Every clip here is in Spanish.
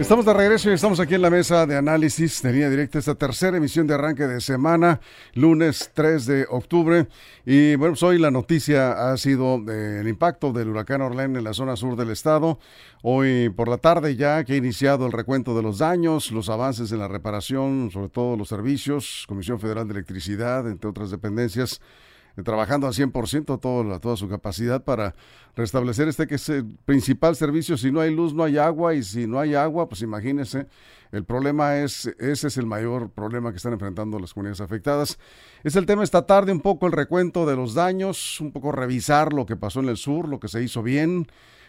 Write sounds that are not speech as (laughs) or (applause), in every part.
Estamos de regreso y estamos aquí en la mesa de análisis de línea directa, esta tercera emisión de arranque de semana, lunes 3 de octubre. Y bueno, pues hoy la noticia ha sido el impacto del huracán Orlén en la zona sur del estado. Hoy por la tarde ya que ha iniciado el recuento de los daños, los avances en la reparación, sobre todo los servicios, Comisión Federal de Electricidad, entre otras dependencias trabajando al 100% todo, toda su capacidad para restablecer este que es el principal servicio. Si no hay luz, no hay agua y si no hay agua, pues imagínense, el problema es, ese es el mayor problema que están enfrentando las comunidades afectadas. Es el tema esta tarde, un poco el recuento de los daños, un poco revisar lo que pasó en el sur, lo que se hizo bien,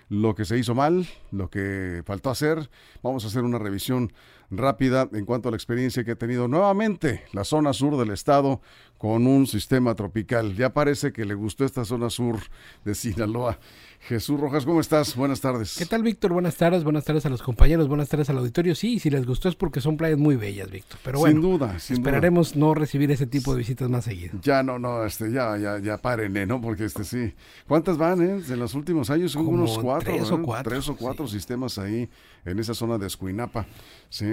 lo que se hizo mal, lo que faltó hacer. Vamos a hacer una revisión rápida en cuanto a la experiencia que ha tenido nuevamente la zona sur del estado con un sistema tropical. Ya parece que le gustó esta zona sur de Sinaloa. Jesús Rojas, ¿cómo estás? Buenas tardes. ¿Qué tal, Víctor? Buenas tardes, buenas tardes a los compañeros, buenas tardes al auditorio. Sí, si les gustó es porque son playas muy bellas, Víctor. Pero bueno, sin duda, sin esperaremos no recibir ese tipo de visitas más seguido. Ya no, no, este, ya, ya, ya párenle, ¿no? Porque este sí. ¿Cuántas van, eh? En los últimos años son unos cuatro, tres o cuatro, tres o cuatro sistemas ahí en esa zona de Escuinapa, ¿sí?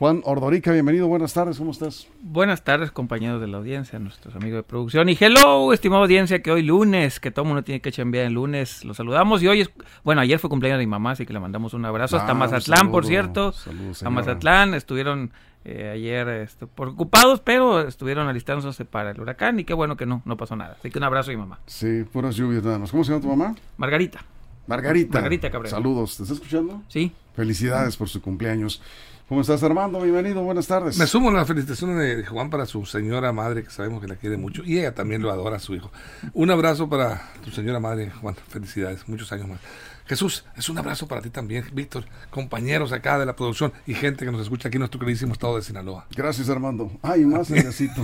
Juan Ordorica, bienvenido, buenas tardes, ¿cómo estás? Buenas tardes, compañeros de la audiencia, nuestros amigos de producción. Y hello, estimada audiencia, que hoy lunes, que todo mundo tiene que chambear el lunes, los saludamos. Y hoy es, bueno, ayer fue cumpleaños de mi mamá, así que le mandamos un abrazo. Hasta ah, Mazatlán, por cierto. a Mazatlán, estuvieron eh, ayer este, preocupados, pero estuvieron alistándose para el huracán y qué bueno que no, no pasó nada. Así que un abrazo a mi mamá. Sí, puras lluvias nada más. ¿Cómo se llama tu mamá? Margarita. Margarita. Margarita Cabrera. Saludos, ¿te está escuchando? Sí. Felicidades por su cumpleaños. ¿Cómo estás, Armando? Bienvenido, buenas tardes. Me sumo a la felicitación de Juan para su señora madre, que sabemos que la quiere mucho, y ella también lo adora a su hijo. Un abrazo para tu señora madre, Juan. Felicidades, muchos años más. Jesús, es un abrazo para ti también, Víctor, compañeros acá de la producción y gente que nos escucha aquí en nuestro queridísimo estado de Sinaloa. Gracias, Armando. Ay, más (laughs) necesito.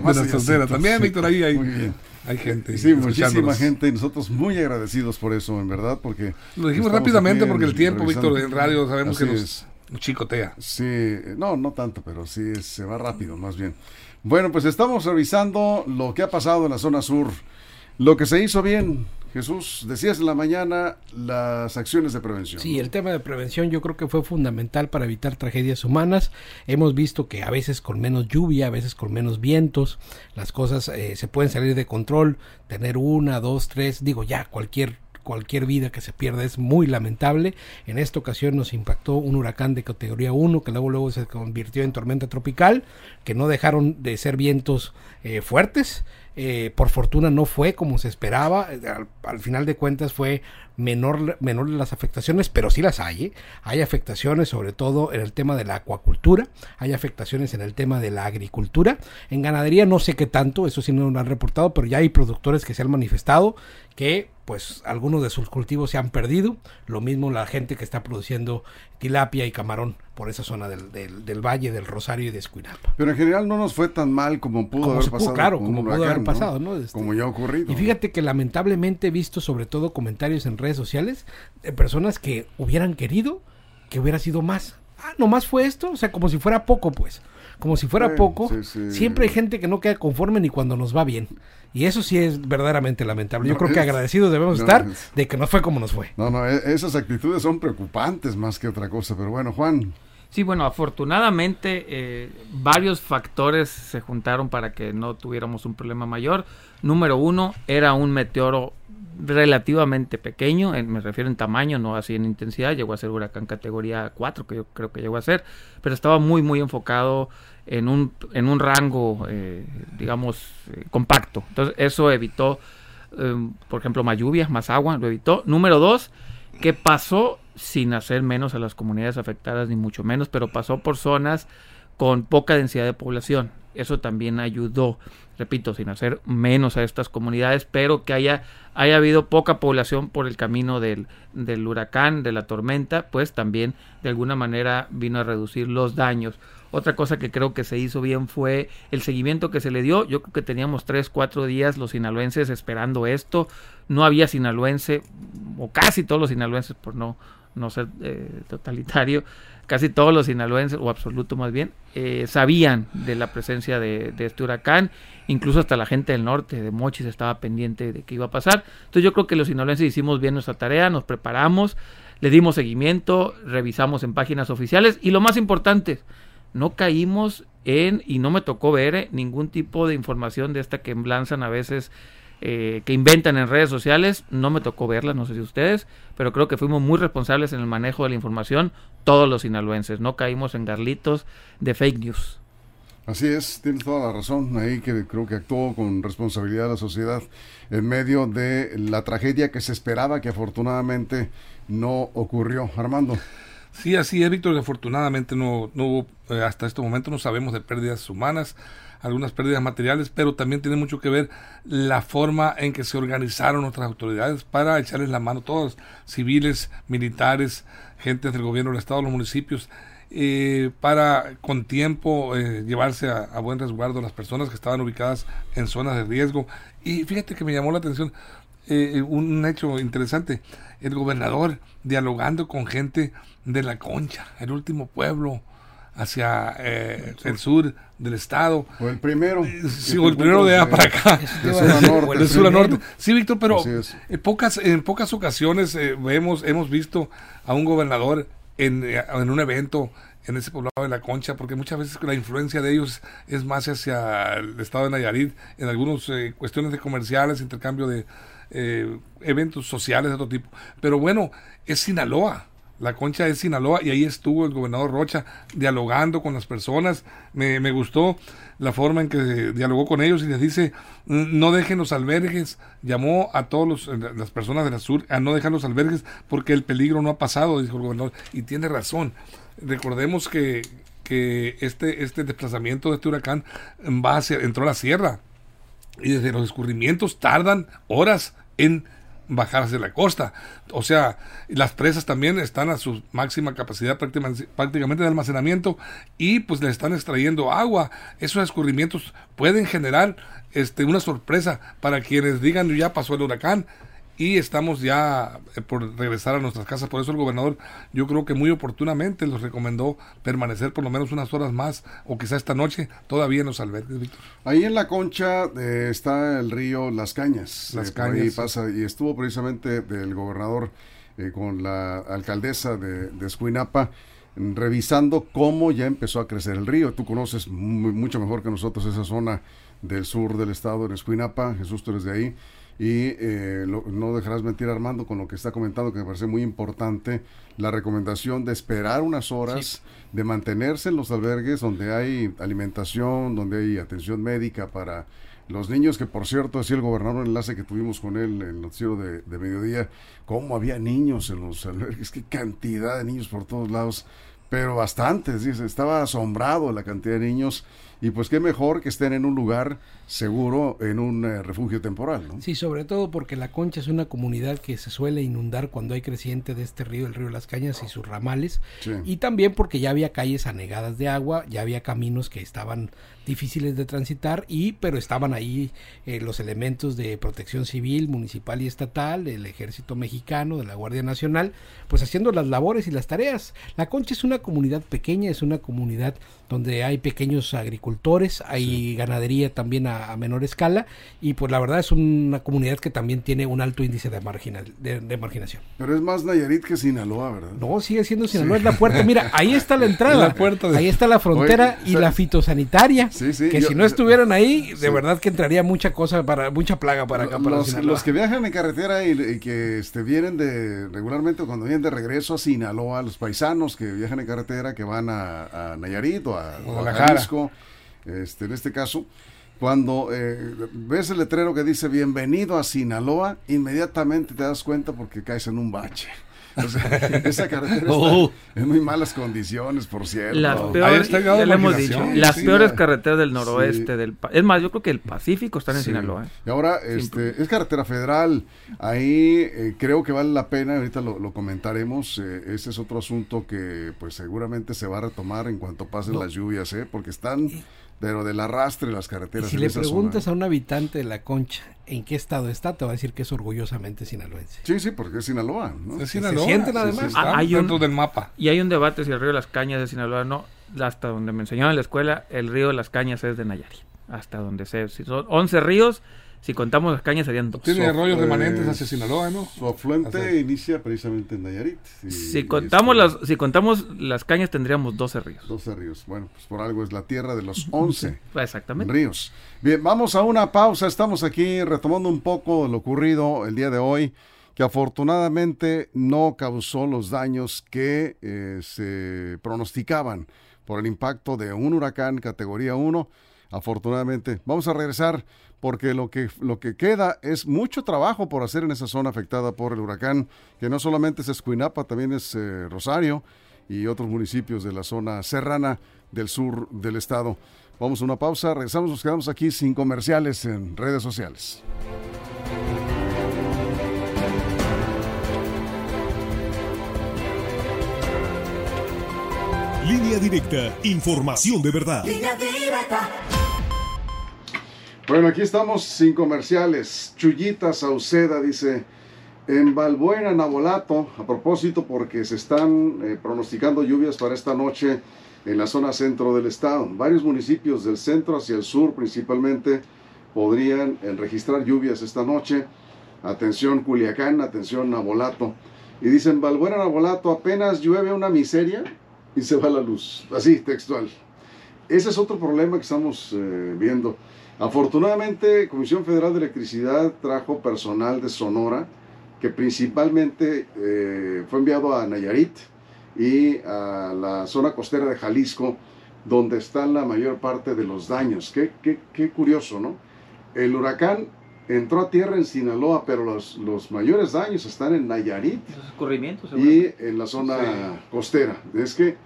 más soltera también, Víctor, ahí hay, muy bien. hay gente. Sí, muchísima gente y nosotros muy agradecidos por eso, en verdad, porque... Lo dijimos rápidamente porque el tiempo, Víctor, en radio sabemos que nos chicotea. Sí, no, no tanto, pero sí se va rápido, más bien. Bueno, pues estamos revisando lo que ha pasado en la zona sur, lo que se hizo bien. Jesús, decías en la mañana las acciones de prevención. Sí, el tema de prevención yo creo que fue fundamental para evitar tragedias humanas. Hemos visto que a veces con menos lluvia, a veces con menos vientos, las cosas eh, se pueden salir de control, tener una, dos, tres, digo ya, cualquier cualquier vida que se pierda es muy lamentable. En esta ocasión nos impactó un huracán de categoría 1 que luego, luego se convirtió en tormenta tropical, que no dejaron de ser vientos eh, fuertes. Eh, por fortuna no fue como se esperaba. Al, final de cuentas fue menor, menor las afectaciones, pero sí las hay. ¿eh? Hay afectaciones sobre todo en el tema de la acuacultura, hay afectaciones en el tema de la agricultura. En ganadería no sé qué tanto, eso sí no lo han reportado, pero ya hay productores que se han manifestado que pues algunos de sus cultivos se han perdido, lo mismo la gente que está produciendo tilapia y camarón por esa zona del, del, valle del Rosario y de Escuinapa. Pero en general no nos fue tan mal como pudo haber pasado. Claro, como pudo haber pasado, ¿no? Este, como ya ha ocurrido. Y fíjate que lamentablemente he visto sobre todo comentarios en redes sociales de personas que hubieran querido que hubiera sido más. Ah, nomás fue esto, o sea, como si fuera poco, pues como si fuera poco. Siempre hay gente que no queda conforme ni cuando nos va bien. Y eso sí es verdaderamente lamentable. Yo creo que agradecidos debemos estar de que no fue como nos fue. No, no, e, esas actitudes son preocupantes más que otra cosa. Pero bueno, Juan. Sí, bueno, afortunadamente eh, varios factores se juntaron para que no tuviéramos un problema mayor. Número uno, era un meteoro relativamente pequeño, me refiero en tamaño, no así en intensidad, llegó a ser huracán categoría 4, que yo creo que llegó a ser, pero estaba muy, muy enfocado en un, en un rango, eh, digamos, eh, compacto. Entonces, eso evitó, em, por ejemplo, más lluvias, más agua, lo evitó. Número dos, que pasó sin hacer menos a las comunidades afectadas, ni mucho menos, pero pasó por zonas con poca densidad de población. Eso también ayudó, repito, sin hacer menos a estas comunidades, pero que haya, haya habido poca población por el camino del, del huracán, de la tormenta, pues también de alguna manera vino a reducir los daños. Otra cosa que creo que se hizo bien fue el seguimiento que se le dio. Yo creo que teníamos tres, cuatro días los sinaloenses esperando esto. No había sinaloense, o casi todos los sinaloenses, por no, no ser eh, totalitario, casi todos los sinaloenses, o absoluto más bien, eh, sabían de la presencia de, este huracán. Incluso hasta la gente del norte, de Mochis, estaba pendiente de qué iba a pasar. Entonces yo creo que los sinaloenses hicimos bien nuestra tarea, nos preparamos, le dimos seguimiento, revisamos en páginas oficiales y lo más importante, no caímos en, y no me tocó ver eh, ningún tipo de información de esta que lanzan a veces, eh, que inventan en redes sociales, no me tocó verla, no sé si ustedes, pero creo que fuimos muy responsables en el manejo de la información, todos los sinaloenses, no caímos en garlitos de fake news. Así es, tienes toda la razón. Ahí que creo que actuó con responsabilidad la sociedad en medio de la tragedia que se esperaba que afortunadamente no ocurrió. Armando. Sí, así es, Víctor. Afortunadamente no, no hubo, eh, hasta este momento no sabemos de pérdidas humanas, algunas pérdidas materiales, pero también tiene mucho que ver la forma en que se organizaron nuestras autoridades para echarles la mano, todos, civiles, militares, gentes del gobierno del Estado, los municipios, eh, para con tiempo eh, llevarse a, a, buen resguardo a las personas que estaban ubicadas en zonas de riesgo. Y fíjate que me llamó la atención eh, un hecho interesante, el gobernador dialogando con gente de la Concha, el último pueblo hacia eh, el sur del estado. O el primero. Sí, o el primero de allá para acá. De sur a norte. De sur a norte. Sí, Víctor, pero en pocas, en pocas ocasiones eh, vemos, hemos visto a un gobernador en, en un evento en ese poblado de la Concha, porque muchas veces la influencia de ellos es más hacia el estado de Nayarit, en algunas eh, cuestiones de comerciales, intercambio de eh, eventos sociales de otro tipo. Pero bueno, es Sinaloa. La concha es Sinaloa y ahí estuvo el gobernador Rocha dialogando con las personas. Me, me, gustó la forma en que dialogó con ellos y les dice, no dejen los albergues. Llamó a todas las personas del sur a no dejar los albergues porque el peligro no ha pasado, dijo el gobernador. Y tiene razón. Recordemos que, que este, este desplazamiento de este huracán va hacia, entró a la sierra y desde los escurrimientos tardan horas en bajar hacia la costa. O sea, las presas también están a su máxima capacidad prácticamente de almacenamiento y pues le están extrayendo agua. Esos escurrimientos pueden generar este, una sorpresa para quienes digan ya pasó el huracán y estamos ya eh, por regresar a nuestras casas. Por eso el gobernador, yo creo que muy oportunamente los recomendó permanecer por lo menos unas horas más o quizá esta noche todavía en los albergues, Víctor. Ahí en la concha eh, está el río Las Cañas. Las eh, Cañas. Ahí pasa y estuvo precisamente del gobernador eh, con la alcaldesa de, de Escuinapa revisando cómo ya empezó a crecer el río. Tú conoces muy, mucho mejor que nosotros esa zona del sur del estado de Escuinapa. Jesús, tú eres de ahí y eh, lo, no dejarás mentir Armando con lo que está comentando que me parece muy importante la recomendación de esperar unas horas sí. de mantenerse en los albergues donde hay alimentación donde hay atención médica para los niños que por cierto así el gobernador enlace que tuvimos con él en el noticiero de, de mediodía cómo había niños en los albergues qué cantidad de niños por todos lados pero bastantes, dice, estaba asombrado la cantidad de niños y pues qué mejor que estén en un lugar seguro, en un eh, refugio temporal. ¿no? Sí, sobre todo porque La Concha es una comunidad que se suele inundar cuando hay creciente de este río, el río Las Cañas y sus ramales, Sí. y también porque ya había calles anegadas de agua, ya había caminos que estaban difíciles de transitar y pero estaban ahí eh, los elementos de protección civil municipal y estatal del ejército mexicano de la guardia nacional pues haciendo las labores y las tareas. La concha es una comunidad pequeña es una comunidad donde hay pequeños agricultores hay ganadería también a, a, menor escala y pues la verdad es una comunidad que también tiene un alto índice de, marginal, de, de marginación. Pero es más Nayarit que Sinaloa verdad no sigue siendo Sinaloa sí. es la puerta. Mira ahí está la (laughs) entrada. La puerta de... ahí está la frontera Oye, y la fitosanitaria Sí, sí, que yo, si no estuvieran ahí, de verdad que entraría mucha cosa para mucha plaga para acá. Para los, los, que viajan en carretera y, y, que este, vienen de regularmente cuando vienen de regreso a Sinaloa, los paisanos que viajan en carretera, que van a, a Nayarit o a, o a Jalisco, este, en este caso, cuando eh, ves el letrero que dice bienvenido a Sinaloa, inmediatamente te das cuenta porque caes en un bache O sea, (laughs) esa carretera Oh. está en muy malas condiciones, por cierto. Las peores, está ya le hemos dicho, las sí, peores carreteras del Sí. noroeste del pa- Es más, yo creo que el Pacífico están en Sí. Sinaloa. ¿eh? Y ahora este, es carretera federal. Ahí eh, creo que vale la pena, ahorita lo, lo comentaremos. eh, ese es otro asunto que pues seguramente se va a retomar en cuanto pasen las lluvias, ¿eh? porque están, pero del arrastre las Y carreteras. si en le esa preguntas zona. a un habitante de la Concha en qué estado está, te va a decir que es orgullosamente sinaloense. Sí, sí, porque es Sinaloa. ¿no? Es se Sinaloa. sienten Sí, sí, además. está Ah, hay un- dentro del mapa. Y hay un debate si el río de las Cañas es de Sinaloa o no. Hasta donde me enseñaron en la escuela, el río de las Cañas es de Nayarit. Hasta donde sé. Si son 11 ríos, si contamos las cañas serían dos. Tiene So- arroyos eh, remanentes hacia Sinaloa, ¿no? Su afluente Así. inicia precisamente en Nayarit. y- Si y contamos, este, las, si contamos las cañas, tendríamos 12 ríos. 12 ríos. Bueno, pues por algo es la tierra de los 11. (laughs) Exactamente. Ríos. Bien, vamos a una pausa. Estamos aquí retomando un poco lo ocurrido el día de hoy, que afortunadamente no causó los daños que eh, se pronosticaban por el impacto de un huracán categoría 1. Afortunadamente, vamos a regresar porque lo que, lo que queda es mucho trabajo por hacer en esa zona afectada por el huracán, que no solamente es Escuinapa, también es eh, Rosario y otros municipios de la zona serrana del sur del estado. Vamos a una pausa, regresamos, nos quedamos aquí sin comerciales en redes sociales. Línea directa. Información de verdad. Bueno, aquí estamos sin comerciales. Chuyita Sauceda dice, en Balbuena, Nabolato, a propósito porque se están eh, pronosticando lluvias para esta noche en la zona centro del estado. Varios municipios del centro hacia el sur principalmente podrían eh, registrar lluvias esta noche. Atención Culiacán, atención Nabolato. Y dicen, Balbuena, Nabolato, apenas llueve una miseria y se va la luz. Así, textual. Ese es otro problema que estamos eh, viendo. Afortunadamente, Comisión Federal de Electricidad trajo personal de Sonora que principalmente eh, fue enviado a Nayarit y a la zona costera de Jalisco, donde están la mayor parte de los daños. Qué, qué, qué curioso, ¿no? El huracán entró a tierra en Sinaloa, pero los, los mayores daños están en Nayarit y en la zona costera. Es que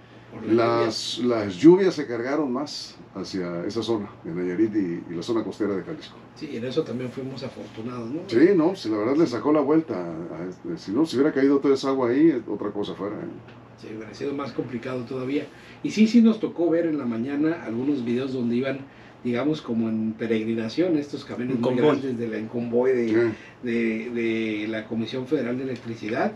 las, las lluvias se cargaron más hacia esa zona, de Nayarit y, y la zona costera de Jalisco. Sí, en eso también fuimos afortunados, ¿no? Sí, no, si la verdad le sacó la vuelta. a este, si no, si hubiera caído toda esa agua ahí, otra cosa fuera. ¿eh? Sí, hubiera sido más complicado todavía. Y sí, sí nos tocó ver en la mañana algunos videos donde iban, digamos, como en peregrinación, estos camiones muy grandes de la, en convoy de, Sí. de, de la Comisión Federal de Electricidad.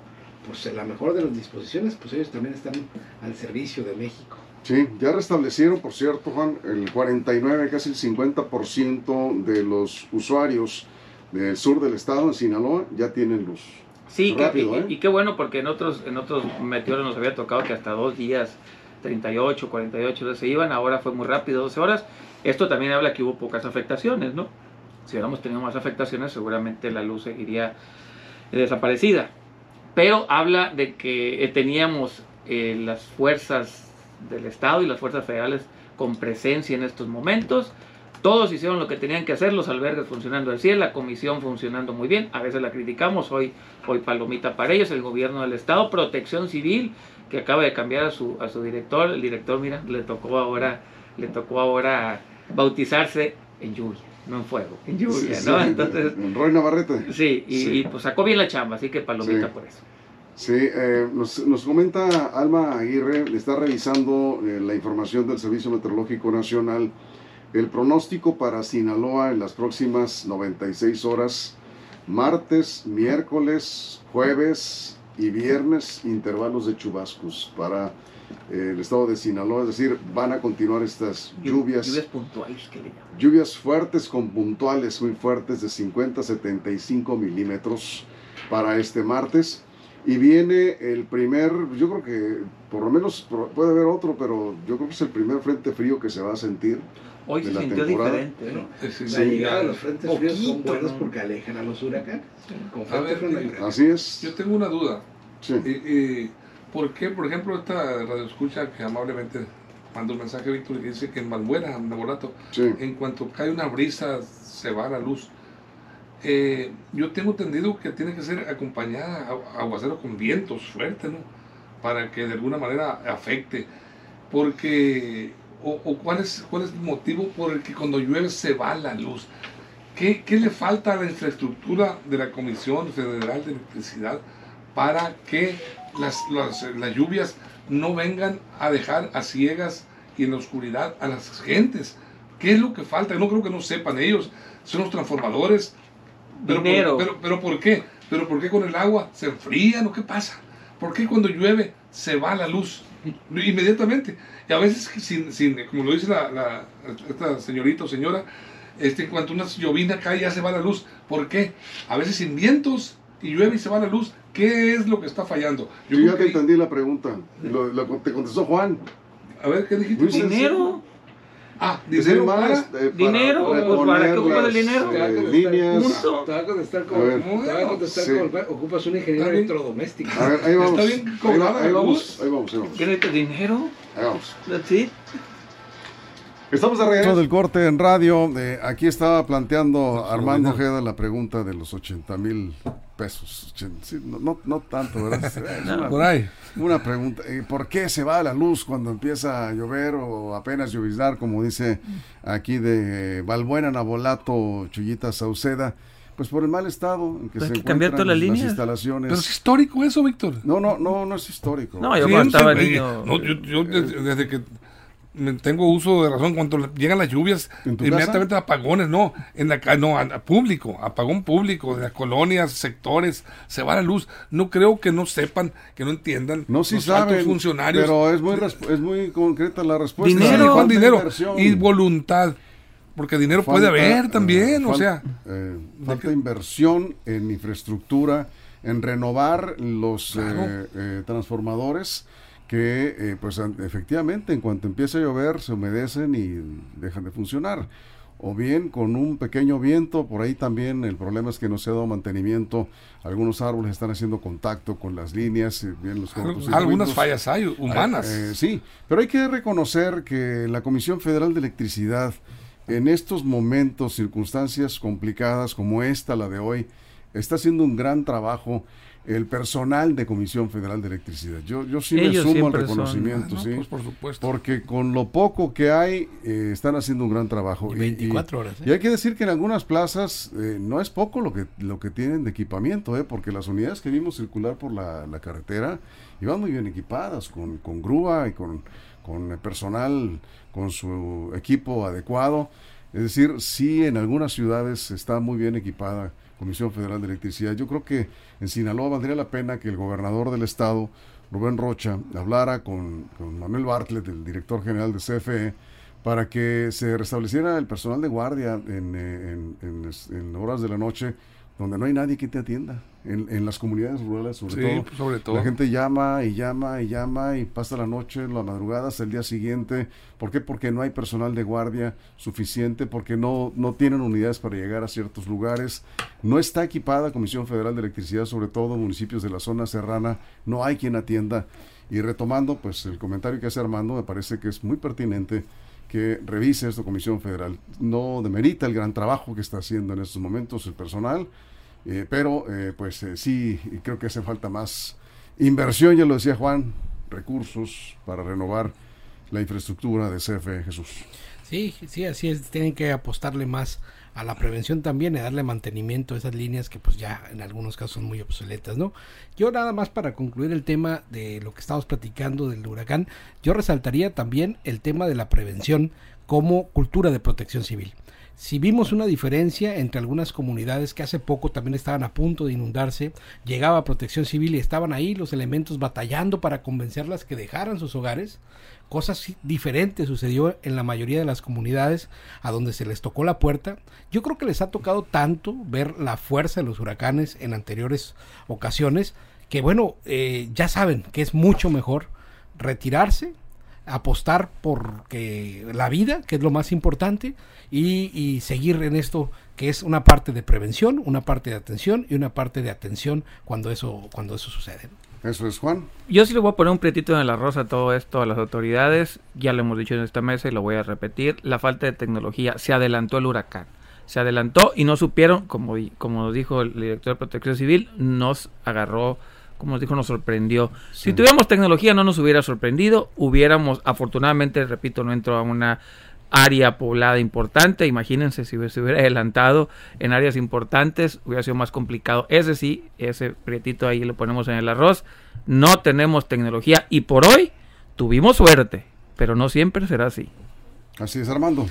Pues en la mejor de las disposiciones, pues ellos también están al servicio de México. Sí, ya restablecieron, por cierto, Juan, el 49, casi el 50% de los usuarios del sur del estado, en Sinaloa, ya tienen luz. Sí, que- Rápido, y, ¿eh? y qué bueno porque en otros en otros meteoros nos había tocado que hasta dos días, 38, 48 horas se iban, ahora fue muy rápido, 12 horas. Esto también habla que hubo pocas afectaciones, ¿no? Si hubiéramos tenido más afectaciones, seguramente la luz seguiría desaparecida. Pero habla de que eh, teníamos eh, las fuerzas del Estado y las fuerzas federales con presencia en estos momentos. Todos hicieron lo que tenían que hacer, los albergues funcionando al 100, la comisión funcionando muy bien, a veces la criticamos, hoy, hoy palomita para ellos, el gobierno del estado, protección civil, que acaba de cambiar a su, a su director, el director, mira, le tocó ahora, le tocó ahora bautizarse en lluvia, no en fuego, en lluvia, Sí, ¿no? sí, Entonces, Roy Navarrete. sí, y, Sí. y, pues sacó bien la chamba, así que palomita por eso. Sí, eh, nos, nos comenta Alma Aguirre, está revisando eh, la información del Servicio Meteorológico Nacional, el pronóstico para Sinaloa en las próximas 96 horas, martes, miércoles, jueves y viernes, intervalos de chubascos para el estado de Sinaloa, es decir, van a continuar estas lluvias. Lluvias puntuales que le llaman. Lluvias fuertes con puntuales muy fuertes de 50 a 75 milímetros para este martes. Y viene el primer, yo creo que por lo menos puede haber otro, pero yo creo que es el primer frente frío que se va a sentir. Hoy de se la sintió temporada. diferente, ¿no? Decir, La Sí. llegada de los frentes fríos son Poquito, buenos ¿no? porque alejan a los huracanes. Con A ver, hay- Así es. Yo tengo una duda. Sí. Eh, eh, ¿Por qué, por ejemplo, esta radio escucha que amablemente mandó un mensaje a Víctor que dice que en Malbuena, en Nabolato, Sí. en cuanto cae una brisa se va la luz? eh, yo tengo entendido que tiene que ser acompañada a aguacero con vientos fuertes, ¿no? Para que de alguna manera afecte. Porque, o, cuál, es, cuál es el motivo por el que cuando llueve se va la luz. ¿Qué, ¿Qué, le falta a la infraestructura de la Comisión Federal de Electricidad para que las, las, las lluvias no vengan a dejar a ciegas y en la oscuridad a las gentes? ¿Qué es lo que falta? No creo que no sepan ellos. Son los transformadores, pero Por, pero, pero ¿por qué? ¿Pero por qué con el agua se enfrían o qué pasa? ¿Por qué cuando llueve se va la luz inmediatamente? Y a veces, sin, sin como lo dice la, esta señorita o señora, este, en cuanto una llovina cae ya se va la luz. ¿Por qué? A veces sin vientos y llueve y se va la luz. ¿Qué es lo que está fallando? Yo, ya te entendí la pregunta. Lo, te contestó Juan. A ver, ¿qué dijiste? Dinero. Ah, dinero para, eh, dinero, pues para qué ocupas el dinero. Eh, líneas. Te va a contestar como, te va a contestar sí. como ocupas un ingeniero electrodoméstico. A ver, ahí vamos. Está bien cobrada ahí, ahí vamos, ahí vamos, ahí vamos. ¿Quieres dinero? Ahí vamos. That's it. Estamos de regreso del corte en radio. Eh, aquí estaba planteando Armando Ojeda la pregunta de los 80 mil pesos. no, no, tanto, ¿verdad? (laughs) una, Por ahí. Una pregunta. Eh, ¿Por qué se va la luz cuando empieza a llover o apenas lloviznar, como dice aquí de Balbuena, Nabolato, Chullita, Sauceda? Pues por el mal estado en que se que cambiar las, instalaciones. Pero es histórico eso, Víctor. No, no, no, no es histórico. No, yo cuando estaba niño. No, yo, yo desde que tengo uso de razón. Cuando llegan las lluvias inmediatamente apagones no en la no público apagón público de las colonias sectores se va la luz. No creo que no sepan que no entiendan no si saben funcionarios pero es muy es muy concreta la respuesta. Dinero dinero y voluntad porque dinero puede haber también o sea eh, falta inversión en infraestructura en renovar los eh, eh, transformadores que eh, pues efectivamente en cuanto empieza a llover se humedecen y dejan de funcionar. O bien con un pequeño viento, por ahí también el problema es que no se ha dado mantenimiento, algunos árboles están haciendo contacto con las líneas, eh, bien los Algunas fallas hay, humanas. Eh, sí, pero hay que reconocer que la Comisión Federal de Electricidad en estos momentos, circunstancias complicadas como esta, la de hoy, está haciendo un gran trabajo el personal de Comisión Federal de Electricidad. Yo, yo sí me sumo al reconocimiento, sí. Pues, por supuesto. Porque con lo poco que hay, eh, están haciendo un gran trabajo. Y 24 horas. ¿eh? Y hay que decir que en algunas plazas eh, no es poco lo que, lo que tienen de equipamiento, ¿eh? porque las unidades que vimos circular por la, carretera iban muy bien equipadas, con, con grúa y con, con personal, con su equipo adecuado. Es decir, sí en algunas ciudades está muy bien equipada Comisión Federal de Electricidad. Yo creo que en Sinaloa valdría la pena que el gobernador del estado, Rubén Rocha, hablara con, Manuel Bartlett, el director general de CFE, para que se restableciera el personal de guardia en, eh, en horas de la noche donde no hay nadie que te atienda. En, las comunidades rurales, sobre, todo, pues, sobre todo. La gente llama y llama y llama y pasa la noche, la madrugada hasta el día siguiente. ¿Por qué? Porque no hay personal de guardia suficiente, porque no, no tienen unidades para llegar a ciertos lugares. No está equipada Comisión Federal de Electricidad, sobre todo municipios de la zona serrana. No hay quien atienda. Y retomando, pues el comentario que hace Armando me parece que es muy pertinente que revise esto Comisión Federal. No demerita el gran trabajo que está haciendo en estos momentos el personal, eh, pero eh, pues eh, sí, creo que hace falta más inversión, ya lo decía Juan, recursos para renovar la infraestructura de CFE Jesús. Sí, sí, así es, tienen que apostarle más a la prevención también y darle mantenimiento a esas líneas que pues ya en algunos casos son muy obsoletas, ¿no? Yo nada más para concluir el tema de lo que estamos platicando del huracán, yo resaltaría también el tema de la prevención como cultura de protección civil si vimos una diferencia entre algunas comunidades que hace poco también estaban a punto de inundarse, llegaba protección civil y estaban ahí los elementos batallando para convencerlas que dejaran sus hogares, cosas diferentes sucedió en la mayoría de las comunidades a donde se les tocó la puerta. Yo creo que les ha tocado tanto ver la fuerza de los huracanes en anteriores ocasiones que bueno, eh, ya saben que es mucho mejor retirarse, apostar por que la vida, que es lo más importante, y, seguir en esto que es una parte de prevención, una parte de atención y una parte de atención cuando eso, cuando eso sucede. Eso es Juan. Yo sí le voy a poner un prietito en la rosa a todo esto a las autoridades, ya lo hemos dicho en esta mesa y lo voy a repetir, la falta de tecnología, se adelantó el huracán. se adelantó y no supieron, como, como dijo el director de Protección Civil, nos agarró, como nos dijo, nos sorprendió. Si tuviéramos tecnología no nos hubiera sorprendido, hubiéramos, afortunadamente, repito, no entró a una área poblada importante, imagínense si se hubiera adelantado en áreas importantes, hubiera sido más complicado. Ese sí, ese prietito ahí lo ponemos en el arroz, no tenemos tecnología y por hoy tuvimos suerte, pero no siempre será así. Así es, Armando.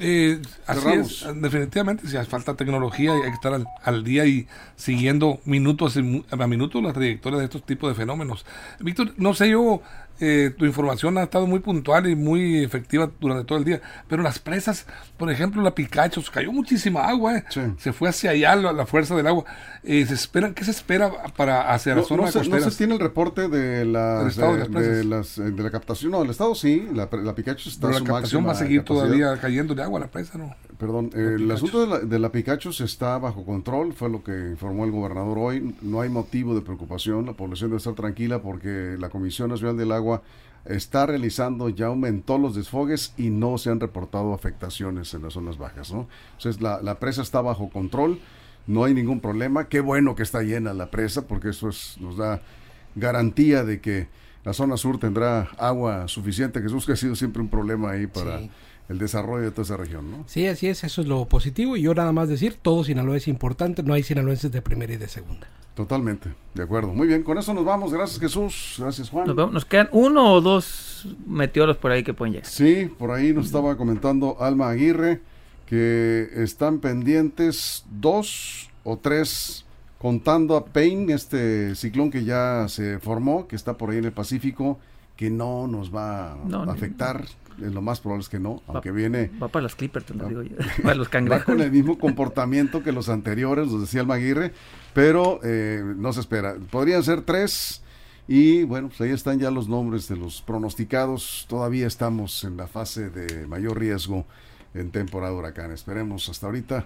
Eh, así es, definitivamente, si hace falta tecnología hay que estar al, día y siguiendo minutos a minutos la trayectoria de estos tipos de fenómenos. Víctor, no sé yo eh, tu información ha estado muy puntual y muy efectiva durante todo el día. Pero las presas, por ejemplo, la Picacho, cayó muchísima agua, eh. se fue hacia allá la, fuerza del agua. Eh, se esperan, ¿Qué se espera para hacia la zona no se, no se tiene el reporte de, la de, las, de, la captación, no, del estado sí, la, la Picacho está Pero la captación va a seguir todavía cayendo de agua la presa, ¿no? Perdón, el asunto de la, de la Picacho está bajo control, fue lo que informó el gobernador hoy. No hay motivo de preocupación, la población debe estar tranquila porque la Comisión Nacional del Agua está realizando, ya aumentó los desfogues y no se han reportado afectaciones en las zonas bajas, ¿no? Entonces la, presa está bajo control, no hay ningún problema, qué bueno que está llena la presa porque eso es, nos da garantía de que la zona sur tendrá agua suficiente, Jesús que ha sido siempre un problema ahí para el desarrollo de toda esa región, ¿no? Sí, así es, eso es lo positivo y yo nada más decir, todo Sinaloa es importante, no hay sinaloenses de primera y de segunda. Totalmente, de acuerdo. Muy bien, con eso nos vamos. Gracias Jesús, gracias Juan. Nos, quedan uno o dos meteoros por ahí que pueden llegar. Sí, por ahí nos estaba comentando Alma Aguirre que están pendientes dos o tres contando a Pain, este ciclón que ya se formó, que está por ahí en el Pacífico, que no nos va a afectar. lo más probable es que no, aunque viene... Va para los Clippers, te lo digo yo. (laughs) para los cangrejos. Va con el mismo comportamiento que los anteriores, los decía Alma Aguirre, pero eh, no se espera. Podrían ser tres. Y bueno, pues ahí están ya los nombres de los pronosticados. Todavía estamos en la fase de mayor riesgo en temporada huracán. Esperemos hasta ahorita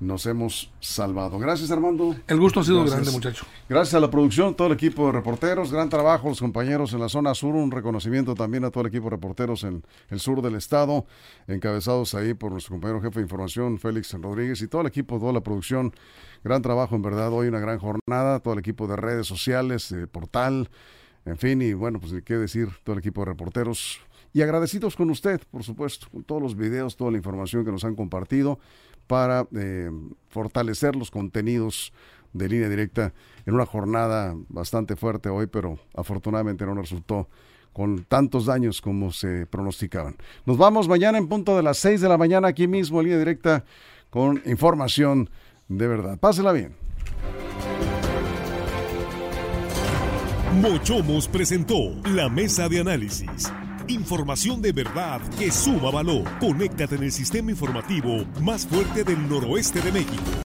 nos hemos salvado. Gracias, Armando. El gusto ha sido grande, muchacho. Gracias a la producción, todo el equipo de reporteros, gran trabajo, los compañeros en la zona sur, un reconocimiento también a todo el equipo de reporteros en el sur del estado, encabezados ahí por nuestro compañero jefe de información, Félix Rodríguez, y todo el equipo, toda la producción. Gran trabajo, en verdad, hoy una gran jornada, todo el equipo de redes sociales, de portal, en fin, y bueno, pues qué decir, todo el equipo de reporteros. Y agradecidos con usted, por supuesto, con todos los videos, toda la información que nos han compartido para eh, fortalecer los contenidos de línea directa en una jornada bastante fuerte hoy, pero afortunadamente no resultó con tantos daños como se pronosticaban. Nos vamos mañana en punto de las 6 de la mañana aquí mismo en línea directa con información de verdad. Pásela bien. Mochomos presentó la mesa de análisis. Información de verdad que suma valor. Conéctate en el sistema informativo más fuerte del noroeste de México.